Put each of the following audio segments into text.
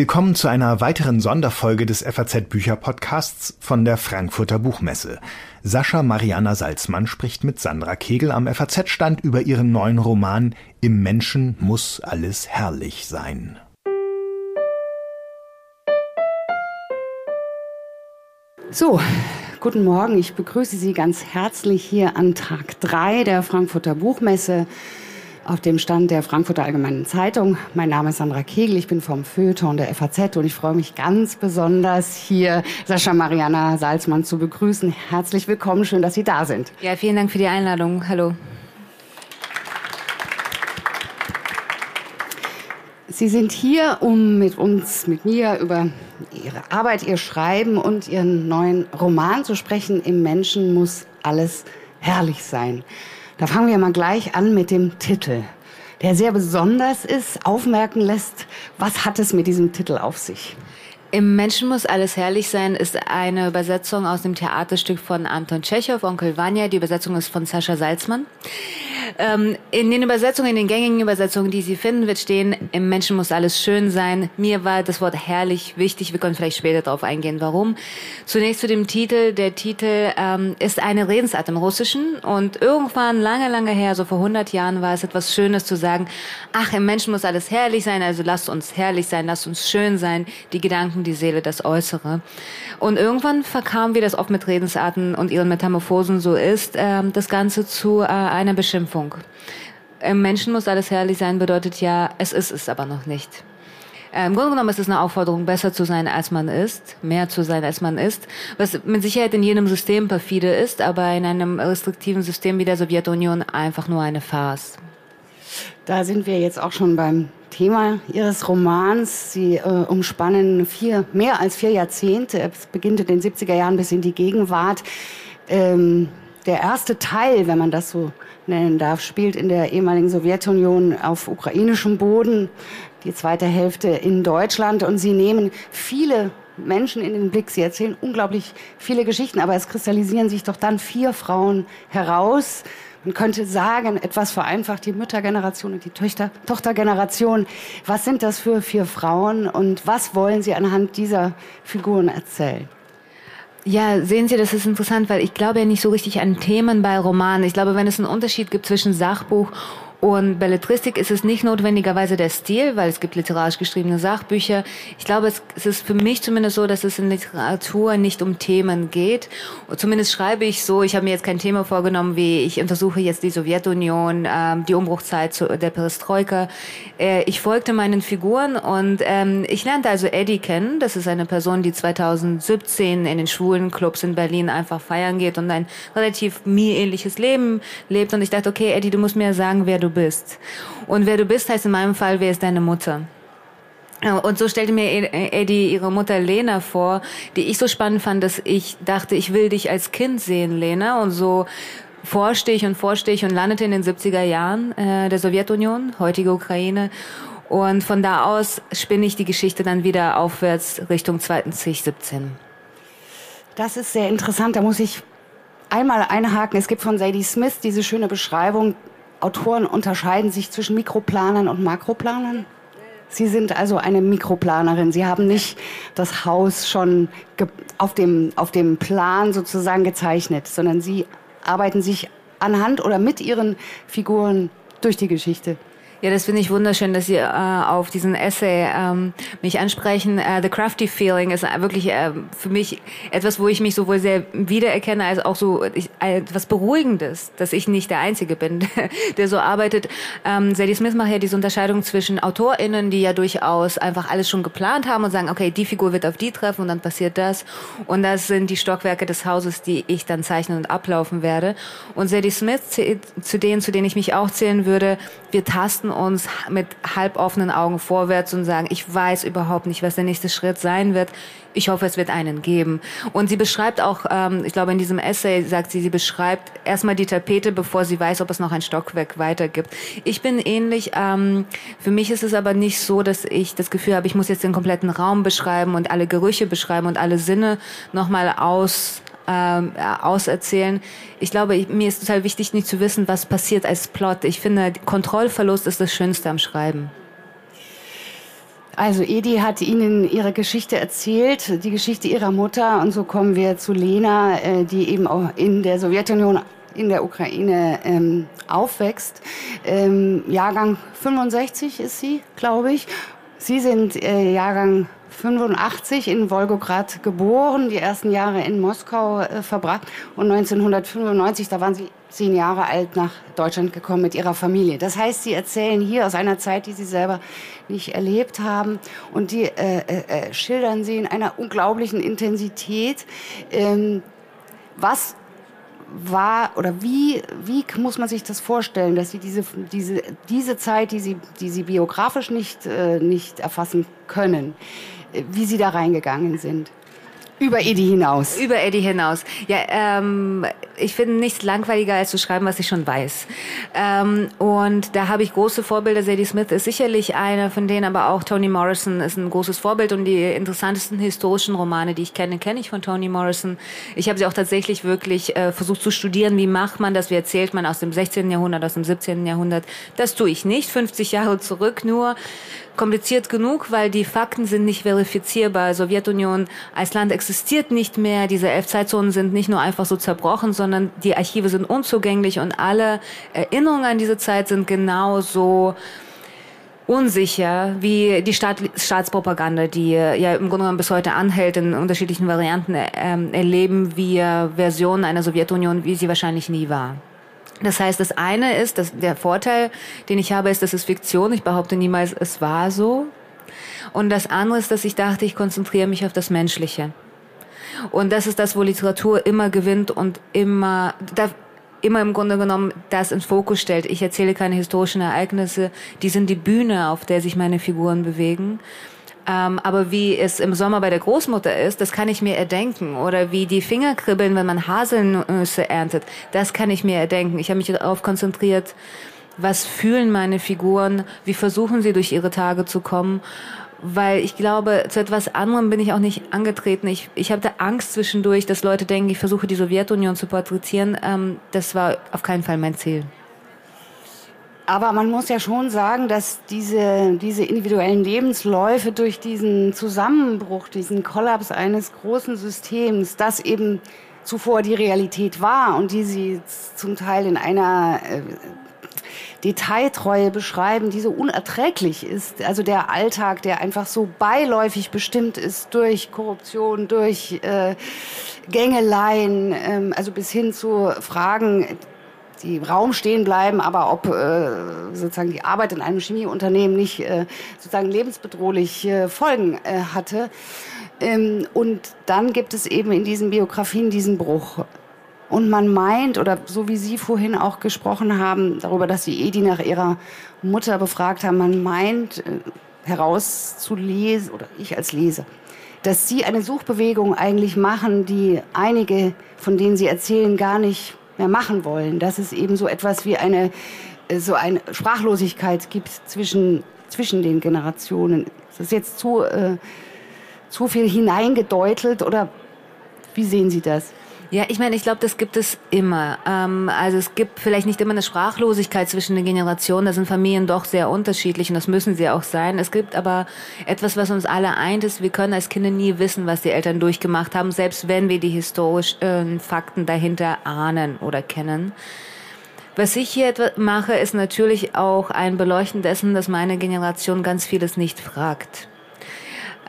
Willkommen zu einer weiteren Sonderfolge des FAZ Bücher Podcasts von der Frankfurter Buchmesse. Sascha Mariana Salzmann spricht mit Sandra Kegel am FAZ Stand über ihren neuen Roman Im Menschen muss alles herrlich sein. So, guten Morgen. Ich begrüße Sie ganz herzlich hier an Tag 3 der Frankfurter Buchmesse auf dem Stand der Frankfurter Allgemeinen Zeitung. Mein Name ist Sandra Kegel, ich bin vom Feuilleton der FAZ und ich freue mich ganz besonders, hier Sascha Mariana Salzmann zu begrüßen. Herzlich willkommen, schön, dass Sie da sind. Ja, vielen Dank für die Einladung. Hallo. Sie sind hier, um mit uns, mit mir über Ihre Arbeit, Ihr Schreiben und Ihren neuen Roman zu sprechen. Im Menschen muss alles herrlich sein. Da fangen wir mal gleich an mit dem Titel, der sehr besonders ist, aufmerken lässt, was hat es mit diesem Titel auf sich? Im Menschen muss alles herrlich sein ist eine Übersetzung aus dem Theaterstück von Anton Tschechow, Onkel Vanya. Die Übersetzung ist von Sascha Salzmann. Ähm, in den Übersetzungen, in den gängigen Übersetzungen, die Sie finden, wird stehen, im Menschen muss alles schön sein. Mir war das Wort herrlich wichtig. Wir können vielleicht später darauf eingehen, warum. Zunächst zu dem Titel. Der Titel ähm, ist eine Redensart im Russischen und irgendwann, lange, lange her, so vor 100 Jahren, war es etwas Schönes zu sagen, ach, im Menschen muss alles herrlich sein, also lasst uns herrlich sein, lasst uns schön sein, die Gedanken, die Seele, das Äußere. Und irgendwann verkamen wir das oft mit Redensarten und ihren Metamorphosen so ist, äh, das Ganze zu äh, einer Beschimpfung. Im Menschen muss alles herrlich sein, bedeutet ja, es ist es aber noch nicht. Äh, Im Grunde genommen ist es eine Aufforderung, besser zu sein, als man ist, mehr zu sein, als man ist, was mit Sicherheit in jedem System perfide ist, aber in einem restriktiven System wie der Sowjetunion einfach nur eine Farce. Da sind wir jetzt auch schon beim Thema Ihres Romans. Sie äh, umspannen vier, mehr als vier Jahrzehnte. Es beginnt in den 70er Jahren bis in die Gegenwart. Ähm, der erste Teil, wenn man das so nennen darf, spielt in der ehemaligen Sowjetunion auf ukrainischem Boden, die zweite Hälfte in Deutschland. Und Sie nehmen viele Menschen in den Blick. Sie erzählen unglaublich viele Geschichten, aber es kristallisieren sich doch dann vier Frauen heraus. Man könnte sagen, etwas vereinfacht, die Müttergeneration und die Töchter, Tochtergeneration. Was sind das für vier Frauen und was wollen Sie anhand dieser Figuren erzählen? Ja, sehen Sie, das ist interessant, weil ich glaube ja nicht so richtig an Themen bei Romanen. Ich glaube, wenn es einen Unterschied gibt zwischen Sachbuch und Belletristik ist es nicht notwendigerweise der Stil, weil es gibt literarisch geschriebene Sachbücher. Ich glaube, es, ist für mich zumindest so, dass es in Literatur nicht um Themen geht. Und zumindest schreibe ich so, ich habe mir jetzt kein Thema vorgenommen, wie ich untersuche jetzt die Sowjetunion, ähm, die Umbruchzeit zu, der Perestroika. Äh, ich folgte meinen Figuren und ähm, ich lernte also Eddie kennen. Das ist eine Person, die 2017 in den schwulen Clubs in Berlin einfach feiern geht und ein relativ mir ähnliches Leben lebt. Und ich dachte, okay, Eddie, du musst mir sagen, wer du bist. Und wer du bist, heißt in meinem Fall, wer ist deine Mutter? Und so stellte mir Eddie ihre Mutter Lena vor, die ich so spannend fand, dass ich dachte, ich will dich als Kind sehen, Lena. Und so forschte ich und forschte ich und landete in den 70er Jahren äh, der Sowjetunion, heutige Ukraine. Und von da aus spinne ich die Geschichte dann wieder aufwärts Richtung 2017. Das ist sehr interessant. Da muss ich einmal einhaken. Es gibt von Sadie Smith diese schöne Beschreibung Autoren unterscheiden sich zwischen Mikroplanern und Makroplanern? Sie sind also eine Mikroplanerin. Sie haben nicht das Haus schon auf dem, auf dem Plan sozusagen gezeichnet, sondern Sie arbeiten sich anhand oder mit Ihren Figuren durch die Geschichte. Ja, das finde ich wunderschön, dass Sie äh, auf diesen Essay ähm, mich ansprechen. Äh, The Crafty Feeling ist wirklich äh, für mich etwas, wo ich mich sowohl sehr wiedererkenne, als auch so ich, etwas Beruhigendes, dass ich nicht der Einzige bin, der so arbeitet. Ähm, Sadie Smith macht ja diese Unterscheidung zwischen AutorInnen, die ja durchaus einfach alles schon geplant haben und sagen, okay, die Figur wird auf die treffen und dann passiert das. Und das sind die Stockwerke des Hauses, die ich dann zeichnen und ablaufen werde. Und Sadie Smith, zu denen, zu denen ich mich auch zählen würde, wir tasten tasten uns mit halboffenen Augen vorwärts und sagen, ich weiß überhaupt nicht, was der nächste Schritt sein wird. Ich hoffe, es wird einen geben. Und sie beschreibt auch, ähm, ich glaube, in diesem Essay sagt sie, sie beschreibt erstmal die Tapete, bevor sie weiß, ob es noch ein Stockwerk weiter gibt. Ich bin ähnlich. Ähm, für mich ist es aber nicht so, dass ich das Gefühl habe, ich muss jetzt den kompletten Raum beschreiben und alle Gerüche beschreiben und alle Sinne nochmal aus ähm, auserzählen. Ich glaube, ich, mir ist total wichtig, nicht zu wissen, was passiert als Plot. Ich finde, Kontrollverlust ist das Schönste am Schreiben. Also Edi hat Ihnen ihre Geschichte erzählt, die Geschichte ihrer Mutter. Und so kommen wir zu Lena, äh, die eben auch in der Sowjetunion in der Ukraine ähm, aufwächst. Ähm, Jahrgang 65 ist sie, glaube ich. Sie sind äh, Jahrgang 85 in Wolgograd geboren, die ersten Jahre in Moskau äh, verbracht und 1995, da waren Sie zehn Jahre alt, nach Deutschland gekommen mit Ihrer Familie. Das heißt, Sie erzählen hier aus einer Zeit, die Sie selber nicht erlebt haben und die äh, äh, äh schildern Sie in einer unglaublichen Intensität. Ähm, was war oder wie, wie muss man sich das vorstellen, dass Sie diese, diese, diese Zeit, die Sie, die Sie biografisch nicht, äh, nicht erfassen können, äh, wie Sie da reingegangen sind? Über Eddie hinaus. Über Eddie hinaus. Ja, ähm, ich finde nichts langweiliger, als zu schreiben, was ich schon weiß. Ähm, und da habe ich große Vorbilder. Sadie Smith ist sicherlich einer von denen, aber auch Toni Morrison ist ein großes Vorbild. Und die interessantesten historischen Romane, die ich kenne, kenne ich von Toni Morrison. Ich habe sie auch tatsächlich wirklich äh, versucht zu studieren. Wie macht man das? Wie erzählt man aus dem 16. Jahrhundert, aus dem 17. Jahrhundert? Das tue ich nicht. 50 Jahre zurück nur kompliziert genug, weil die Fakten sind nicht verifizierbar. Sowjetunion als Land existiert nicht mehr. Diese elf Zeitzonen sind nicht nur einfach so zerbrochen, sondern die Archive sind unzugänglich und alle Erinnerungen an diese Zeit sind genauso unsicher wie die Staat, Staatspropaganda, die ja im Grunde genommen bis heute anhält, in unterschiedlichen Varianten ähm, erleben wir Versionen einer Sowjetunion, wie sie wahrscheinlich nie war. Das heißt, das eine ist, dass der Vorteil, den ich habe, ist, dass es Fiktion. Ich behaupte niemals, es war so. Und das andere ist, dass ich dachte, ich konzentriere mich auf das Menschliche. Und das ist das, wo Literatur immer gewinnt und immer, da, immer im Grunde genommen das ins Fokus stellt. Ich erzähle keine historischen Ereignisse, die sind die Bühne, auf der sich meine Figuren bewegen. Ähm, aber wie es im Sommer bei der Großmutter ist, das kann ich mir erdenken. Oder wie die Finger kribbeln, wenn man Haselnüsse erntet, das kann ich mir erdenken. Ich habe mich darauf konzentriert, was fühlen meine Figuren, wie versuchen sie durch ihre Tage zu kommen. Weil ich glaube, zu etwas anderem bin ich auch nicht angetreten. Ich, ich hatte Angst zwischendurch, dass Leute denken, ich versuche die Sowjetunion zu porträtieren. Ähm, das war auf keinen Fall mein Ziel. Aber man muss ja schon sagen, dass diese, diese individuellen Lebensläufe durch diesen Zusammenbruch, diesen Kollaps eines großen Systems, das eben zuvor die Realität war und die sie zum Teil in einer äh, Detailtreue beschreiben, die so unerträglich ist. Also der Alltag, der einfach so beiläufig bestimmt ist durch Korruption, durch äh, Gängeleien, ähm, also bis hin zu Fragen die Raum stehen bleiben, aber ob äh, sozusagen die Arbeit in einem Chemieunternehmen nicht äh, sozusagen lebensbedrohlich äh, Folgen äh, hatte. Ähm, und dann gibt es eben in diesen Biografien diesen Bruch. Und man meint, oder so wie Sie vorhin auch gesprochen haben, darüber, dass Sie Edi nach ihrer Mutter befragt haben, man meint äh, herauszulesen, oder ich als Leser, dass Sie eine Suchbewegung eigentlich machen, die einige, von denen Sie erzählen, gar nicht mehr machen wollen, dass es eben so etwas wie eine, äh, so eine Sprachlosigkeit gibt zwischen, zwischen den Generationen. Ist das jetzt zu, äh, zu viel hineingedeutelt oder wie sehen Sie das? Ja, ich meine, ich glaube, das gibt es immer. Ähm, also es gibt vielleicht nicht immer eine Sprachlosigkeit zwischen den Generationen. Da sind Familien doch sehr unterschiedlich und das müssen sie auch sein. Es gibt aber etwas, was uns alle eint, ist, wir können als Kinder nie wissen, was die Eltern durchgemacht haben, selbst wenn wir die historischen Fakten dahinter ahnen oder kennen. Was ich hier mache, ist natürlich auch ein Beleuchten dessen, dass meine Generation ganz vieles nicht fragt.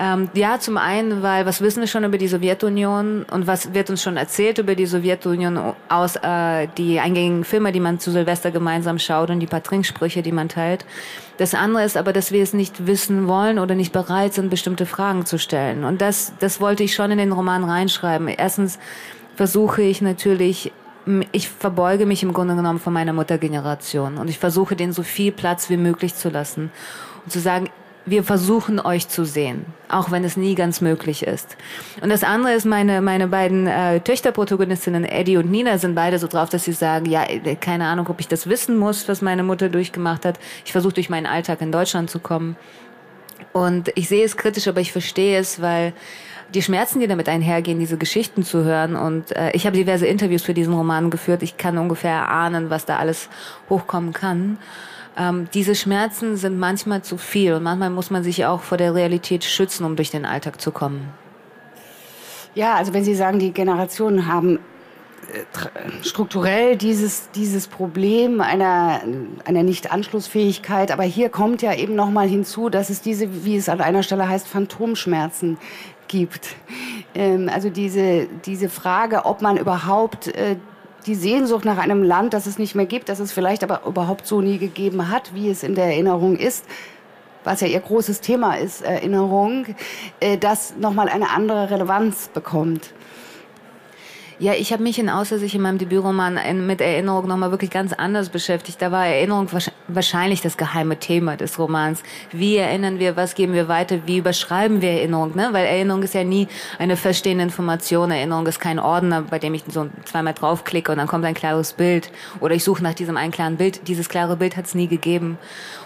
Ähm, ja, zum einen, weil was wissen wir schon über die Sowjetunion und was wird uns schon erzählt über die Sowjetunion aus äh, die eingängigen Filme, die man zu Silvester gemeinsam schaut und die paar Trinksprüche, die man teilt. Das andere ist aber, dass wir es nicht wissen wollen oder nicht bereit sind, bestimmte Fragen zu stellen. Und das, das wollte ich schon in den Roman reinschreiben. Erstens versuche ich natürlich ich verbeuge mich im Grunde genommen von meiner Muttergeneration und ich versuche denen so viel Platz wie möglich zu lassen und zu sagen, wir versuchen euch zu sehen, auch wenn es nie ganz möglich ist. Und das andere ist, meine, meine beiden äh, Töchterprotagonistinnen, Eddie und Nina, sind beide so drauf, dass sie sagen, ja, äh, keine Ahnung, ob ich das wissen muss, was meine Mutter durchgemacht hat. Ich versuche durch meinen Alltag in Deutschland zu kommen. Und ich sehe es kritisch, aber ich verstehe es, weil die Schmerzen, die damit einhergehen, diese Geschichten zu hören. Und äh, ich habe diverse Interviews für diesen Roman geführt. Ich kann ungefähr ahnen, was da alles hochkommen kann. Ähm, diese Schmerzen sind manchmal zu viel und manchmal muss man sich auch vor der Realität schützen, um durch den Alltag zu kommen. Ja, also wenn Sie sagen, die Generationen haben strukturell dieses, dieses Problem einer, einer Nicht-Anschlussfähigkeit. Aber hier kommt ja eben nochmal hinzu, dass es diese, wie es an einer Stelle heißt, Phantomschmerzen gibt. Ähm, also diese, diese Frage, ob man überhaupt äh, die Sehnsucht nach einem Land, das es nicht mehr gibt, das es vielleicht aber überhaupt so nie gegeben hat, wie es in der Erinnerung ist, was ja ihr großes Thema ist, Erinnerung, äh, das nochmal eine andere Relevanz bekommt. Ja, ich habe mich in Außer sich in meinem Debütroman mit Erinnerung nochmal wirklich ganz anders beschäftigt. Da war Erinnerung wahrscheinlich das geheime Thema des Romans. Wie erinnern wir, was geben wir weiter, wie überschreiben wir Erinnerung? Ne? Weil Erinnerung ist ja nie eine feststehende Information. Erinnerung ist kein Ordner, bei dem ich so zweimal draufklicke und dann kommt ein klares Bild. Oder ich suche nach diesem einen klaren Bild. Dieses klare Bild hat es nie gegeben.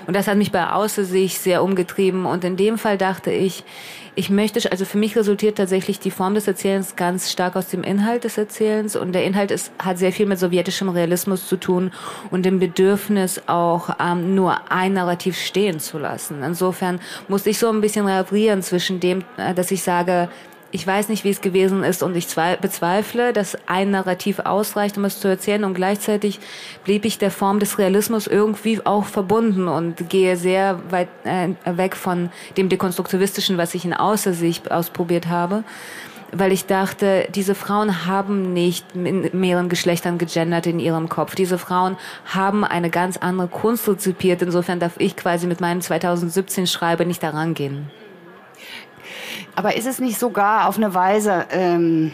Und das hat mich bei Außer sich sehr umgetrieben. Und in dem Fall dachte ich, ich möchte, also für mich resultiert tatsächlich die Form des Erzählens ganz stark aus dem Inhalt des Erzählens und der Inhalt ist, hat sehr viel mit sowjetischem Realismus zu tun und dem Bedürfnis auch ähm, nur ein Narrativ stehen zu lassen. Insofern musste ich so ein bisschen reagieren zwischen dem, äh, dass ich sage, ich weiß nicht, wie es gewesen ist und ich bezweifle, dass ein Narrativ ausreicht, um es zu erzählen. Und gleichzeitig blieb ich der Form des Realismus irgendwie auch verbunden und gehe sehr weit äh, weg von dem Dekonstruktivistischen, was ich in Außersicht ausprobiert habe weil ich dachte, diese Frauen haben nicht in mehreren Geschlechtern gegendert in ihrem Kopf. Diese Frauen haben eine ganz andere Kunst rezipiert. Insofern darf ich quasi mit meinem 2017 Schreibe nicht daran gehen. Aber ist es nicht sogar auf eine Weise, ähm,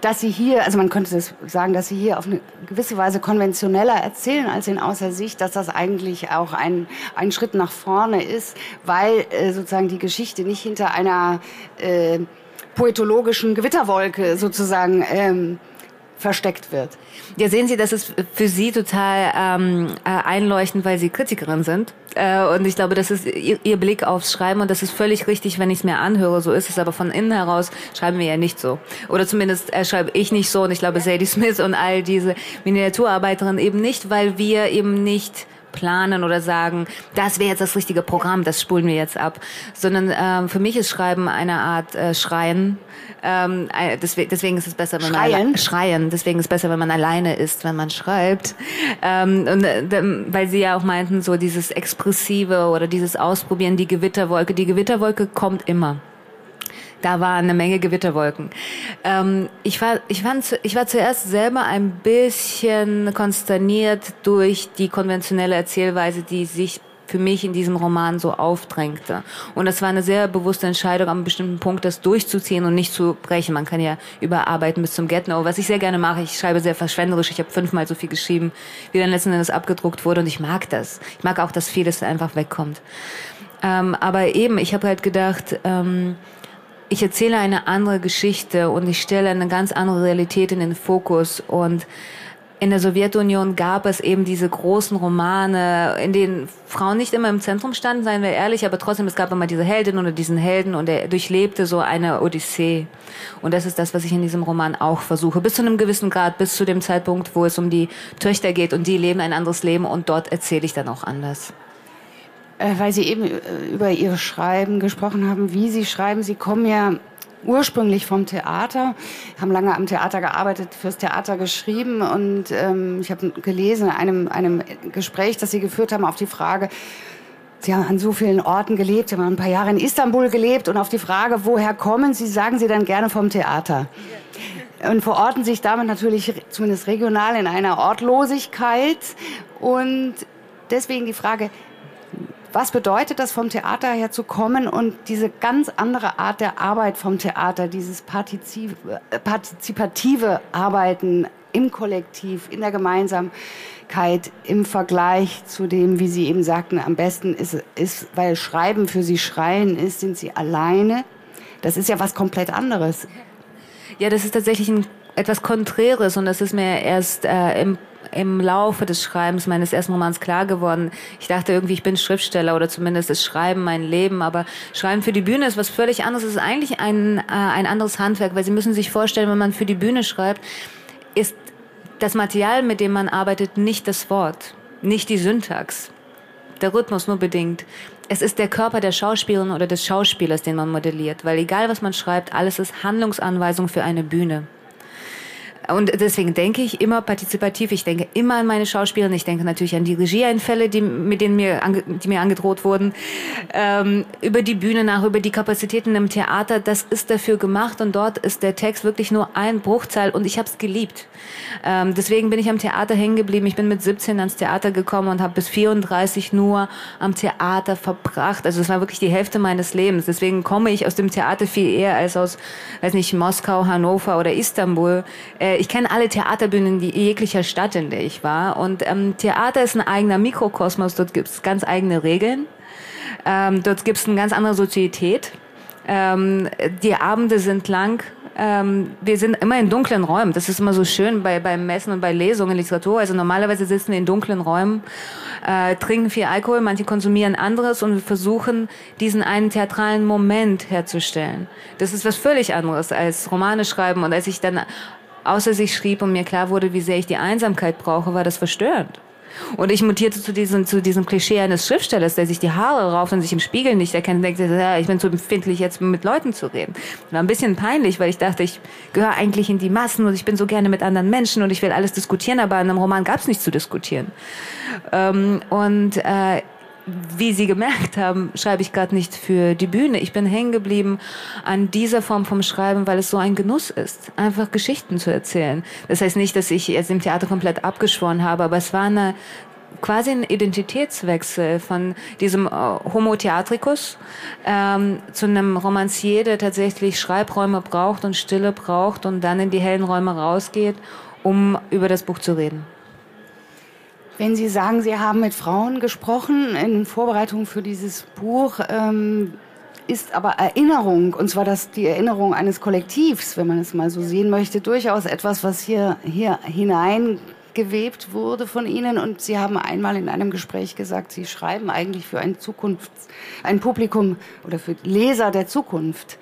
dass Sie hier, also man könnte das sagen, dass Sie hier auf eine gewisse Weise konventioneller erzählen als in Außer Sicht, dass das eigentlich auch ein, ein Schritt nach vorne ist, weil äh, sozusagen die Geschichte nicht hinter einer äh, poetologischen Gewitterwolke sozusagen ähm, versteckt wird. Ja, sehen Sie, das ist für Sie total ähm, äh, einleuchtend, weil Sie Kritikerin sind. Äh, und ich glaube, das ist ihr, ihr Blick aufs Schreiben und das ist völlig richtig, wenn ich es mir anhöre. So ist es, aber von innen heraus schreiben wir ja nicht so. Oder zumindest äh, schreibe ich nicht so und ich glaube Sadie Smith und all diese Miniaturarbeiterinnen eben nicht, weil wir eben nicht planen oder sagen, das wäre jetzt das richtige Programm, das spulen wir jetzt ab, sondern ähm, für mich ist Schreiben eine Art äh, Schreien ähm, deswegen, deswegen ist es besser, wenn schreien. man schreien. Deswegen ist es besser, wenn man alleine ist, wenn man schreibt. Ähm, und äh, weil sie ja auch meinten, so dieses expressive oder dieses Ausprobieren, die Gewitterwolke. Die Gewitterwolke kommt immer. Da war eine Menge Gewitterwolken. Ähm, ich, war, ich, fand, ich war zuerst selber ein bisschen konsterniert durch die konventionelle Erzählweise, die sich für mich in diesem Roman so aufdrängte. Und das war eine sehr bewusste Entscheidung, am bestimmten Punkt das durchzuziehen und nicht zu brechen. Man kann ja überarbeiten bis zum Get-No, was ich sehr gerne mache. Ich schreibe sehr verschwenderisch. Ich habe fünfmal so viel geschrieben, wie dann letzten Endes abgedruckt wurde. Und ich mag das. Ich mag auch, dass vieles einfach wegkommt. Ähm, aber eben, ich habe halt gedacht, ähm, ich erzähle eine andere Geschichte und ich stelle eine ganz andere Realität in den Fokus und in der Sowjetunion gab es eben diese großen Romane, in denen Frauen nicht immer im Zentrum standen, seien wir ehrlich, aber trotzdem, es gab immer diese Heldin oder diesen Helden und er durchlebte so eine Odyssee. Und das ist das, was ich in diesem Roman auch versuche. Bis zu einem gewissen Grad, bis zu dem Zeitpunkt, wo es um die Töchter geht und die leben ein anderes Leben und dort erzähle ich dann auch anders weil Sie eben äh, über Ihr Schreiben gesprochen haben, wie Sie schreiben. Sie kommen ja ursprünglich vom Theater, haben lange am Theater gearbeitet, fürs Theater geschrieben und ähm, ich habe gelesen in einem, einem Gespräch, das Sie geführt haben, auf die Frage, Sie haben an so vielen Orten gelebt, Sie haben ein paar Jahre in Istanbul gelebt und auf die Frage, woher kommen Sie, sagen Sie dann gerne vom Theater. Und verorten sich damit natürlich zumindest regional in einer Ortlosigkeit und deswegen die Frage, was bedeutet das, vom Theater her zu kommen und diese ganz andere Art der Arbeit vom Theater, dieses partizip äh, partizipative Arbeiten im Kollektiv, in der Gemeinsamkeit im Vergleich zu dem, wie Sie eben sagten, am besten ist, ist weil Schreiben für Sie Schreien ist, sind Sie alleine. Das ist ja was komplett anderes. Ja, das ist tatsächlich ein etwas Konträres und das ist mir erst äh, im im Laufe des Schreibens meines ersten Romans klar geworden. Ich dachte irgendwie, ich bin Schriftsteller oder zumindest ist Schreiben mein Leben, aber Schreiben für die Bühne ist was völlig anderes. Es ist eigentlich ein, äh, ein anderes Handwerk, weil Sie müssen sich vorstellen, wenn man für die Bühne schreibt, ist das Material, mit dem man arbeitet, nicht das Wort, nicht die Syntax. der Rhythmus nur bedingt. Es ist der Körper der Schauspielerin oder des Schauspielers, den man modelliert, weil egal was man schreibt, alles ist Handlungsanweisung für eine Bühne. Und deswegen denke ich immer partizipativ. Ich denke immer an meine Schauspielerin. Ich denke natürlich an die Regieeinfälle, die, mit denen mir, ange, die mir angedroht wurden. Ähm, über die Bühne nach, über die Kapazitäten im Theater. Das ist dafür gemacht und dort ist der Text wirklich nur ein Bruchteil und ich habe es geliebt. Ähm, deswegen bin ich am Theater hängen geblieben. Ich bin mit 17 ans Theater gekommen und habe bis 34 nur am Theater verbracht. Also es war wirklich die Hälfte meines Lebens. Deswegen komme ich aus dem Theater viel eher als aus, weiß nicht, Moskau, Hannover oder Istanbul. Äh, ich kenne alle Theaterbühnen die jeglicher Stadt, in der ich war. Und ähm, Theater ist ein eigener Mikrokosmos. Dort gibt es ganz eigene Regeln. Ähm, dort gibt es eine ganz andere Sozietät. Ähm, die Abende sind lang. Ähm, wir sind immer in dunklen Räumen. Das ist immer so schön bei, beim Messen und bei Lesungen, Literatur. Also normalerweise sitzen wir in dunklen Räumen, äh, trinken viel Alkohol, manche konsumieren anderes und versuchen, diesen einen theatralen Moment herzustellen. Das ist was völlig anderes als Romane schreiben. Und als ich dann außer sich schrieb und mir klar wurde, wie sehr ich die Einsamkeit brauche, war das verstörend. Und ich mutierte zu diesem, zu diesem Klischee eines Schriftstellers, der sich die Haare rauft und sich im Spiegel nicht erkennt und denkt, ja, ich bin zu empfindlich, jetzt mit Leuten zu reden. War ein bisschen peinlich, weil ich dachte, ich gehöre eigentlich in die Massen und ich bin so gerne mit anderen Menschen und ich will alles diskutieren, aber in einem Roman gab es nichts zu diskutieren. Ähm, und äh, wie Sie gemerkt haben, schreibe ich gerade nicht für die Bühne. Ich bin hängen geblieben an dieser Form vom Schreiben, weil es so ein Genuss ist, einfach Geschichten zu erzählen. Das heißt nicht, dass ich jetzt im Theater komplett abgeschworen habe, aber es war eine quasi ein Identitätswechsel von diesem äh, Homo Theatricus ähm, zu einem Romancier, der tatsächlich Schreibräume braucht und Stille braucht und dann in die hellen Räume rausgeht, um über das Buch zu reden. Wenn Sie sagen, Sie haben mit Frauen gesprochen in Vorbereitung für dieses Buch, ähm, ist aber Erinnerung, und zwar das, die Erinnerung eines Kollektivs, wenn man es mal so sehen möchte, durchaus etwas, was hier, hier hineingewebt wurde von Ihnen. Und Sie haben einmal in einem Gespräch gesagt, Sie schreiben eigentlich für ein Zukunft, ein Publikum oder für Leser der Zukunft.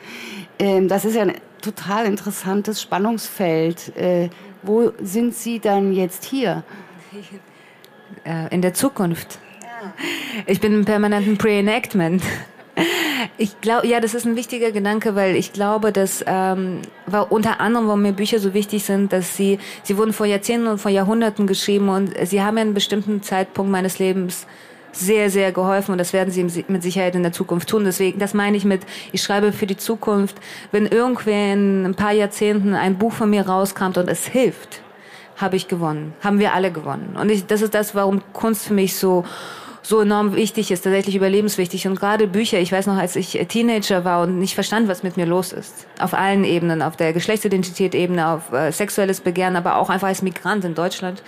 Ähm, das ist ja ein total interessantes Spannungsfeld. Äh, wo sind Sie dann jetzt hier? Äh, in der Zukunft. Ich bin im permanenten Pre-Enactment. Ich glaube, ja, das ist ein wichtiger Gedanke, weil ich glaube, dass ähm, war unter anderem, warum mir Bücher so wichtig sind, dass sie sie wurden vor Jahrzehnten und vor Jahrhunderten geschrieben und sie haben ja einen bestimmten Zeitpunkt meines Lebens sehr, sehr geholfen und das werden sie mit Sicherheit in der Zukunft tun. Deswegen, das meine ich mit, ich schreibe für die Zukunft. Wenn irgendwer in ein paar Jahrzehnten ein Buch von mir rauskommt und es hilft, habe ich gewonnen. Haben wir alle gewonnen. Und ich, das ist das, warum Kunst für mich so so enorm wichtig ist, tatsächlich überlebenswichtig. Und gerade Bücher, ich weiß noch, als ich Teenager war und nicht verstand, was mit mir los ist. Auf allen Ebenen, auf der Geschlechtsidentität-Ebene, auf äh, sexuelles Begehren, aber auch einfach als Migrant in Deutschland.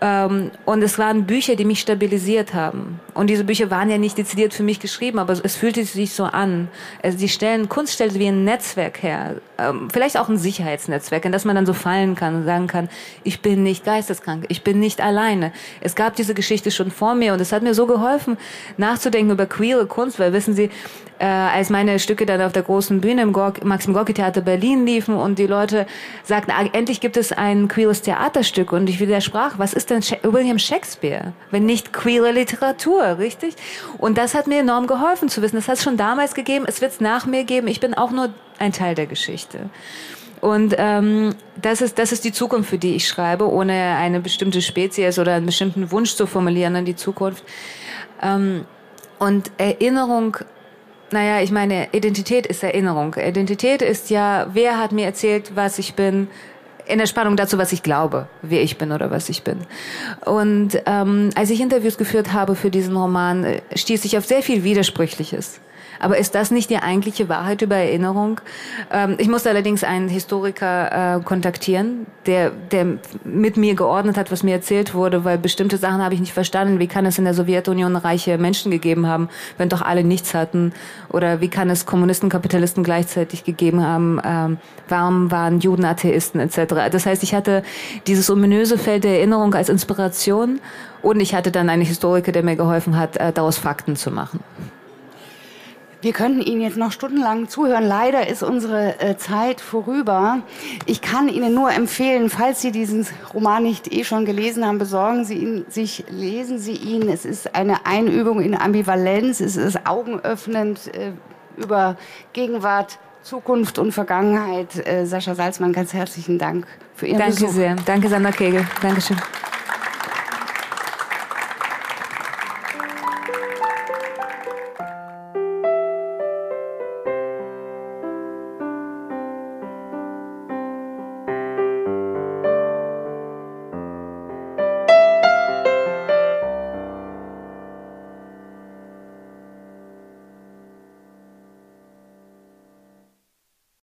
Ähm, und es waren Bücher, die mich stabilisiert haben. Und diese Bücher waren ja nicht dezidiert für mich geschrieben, aber es fühlte sich so an. Also die stellen, Kunst stellt wie ein Netzwerk her. Ähm, vielleicht auch ein Sicherheitsnetzwerk, in das man dann so fallen kann und sagen kann, ich bin nicht geisteskrank, ich bin nicht alleine. Es gab diese Geschichte schon vor mir und es hat mir so geholfen, nachzudenken über queere Kunst, weil wissen Sie, äh, als meine Stücke dann auf der großen Bühne im Gork, Maxim Gorki Theater Berlin liefen und die Leute sagten, ah, endlich gibt es ein queeres Theaterstück und ich widersprach, was ist denn William Shakespeare, wenn nicht queere Literatur, richtig? Und das hat mir enorm geholfen zu wissen. Das hat es schon damals gegeben, es wird es nach mir geben. Ich bin auch nur ein Teil der Geschichte. Und ähm, das, ist, das ist die Zukunft, für die ich schreibe, ohne eine bestimmte Spezies oder einen bestimmten Wunsch zu formulieren an die Zukunft. Ähm, und Erinnerung naja, ich meine, Identität ist Erinnerung. Identität ist ja, wer hat mir erzählt, was ich bin, in der Spannung dazu, was ich glaube, wer ich bin oder was ich bin. Und ähm, als ich Interviews geführt habe für diesen Roman, äh, stieß ich auf sehr viel Widersprüchliches. Aber ist das nicht die eigentliche Wahrheit über Erinnerung? Ähm, ich musste allerdings einen Historiker äh, kontaktieren, der, der mit mir geordnet hat, was mir erzählt wurde, weil bestimmte Sachen habe ich nicht verstanden. Wie kann es in der Sowjetunion reiche Menschen gegeben haben, wenn doch alle nichts hatten? Oder wie kann es Kommunisten, Kapitalisten gleichzeitig gegeben haben? Ähm, warum waren Juden Atheisten etc.? Das heißt, ich hatte dieses ominöse Feld der Erinnerung als Inspiration und ich hatte dann einen Historiker, der mir geholfen hat, äh, daraus Fakten zu machen. Wir könnten Ihnen jetzt noch stundenlang zuhören. Leider ist unsere äh, Zeit vorüber. Ich kann Ihnen nur empfehlen, falls Sie diesen Roman nicht eh schon gelesen haben, besorgen Sie ihn sich, lesen Sie ihn. Es ist eine Einübung in Ambivalenz. Es ist augenöffnend äh, über Gegenwart, Zukunft und Vergangenheit. Äh, Sascha Salzmann, ganz herzlichen Dank für Ihren Danke Besuch. sehr. Danke, Sandra Kegel. Dankeschön.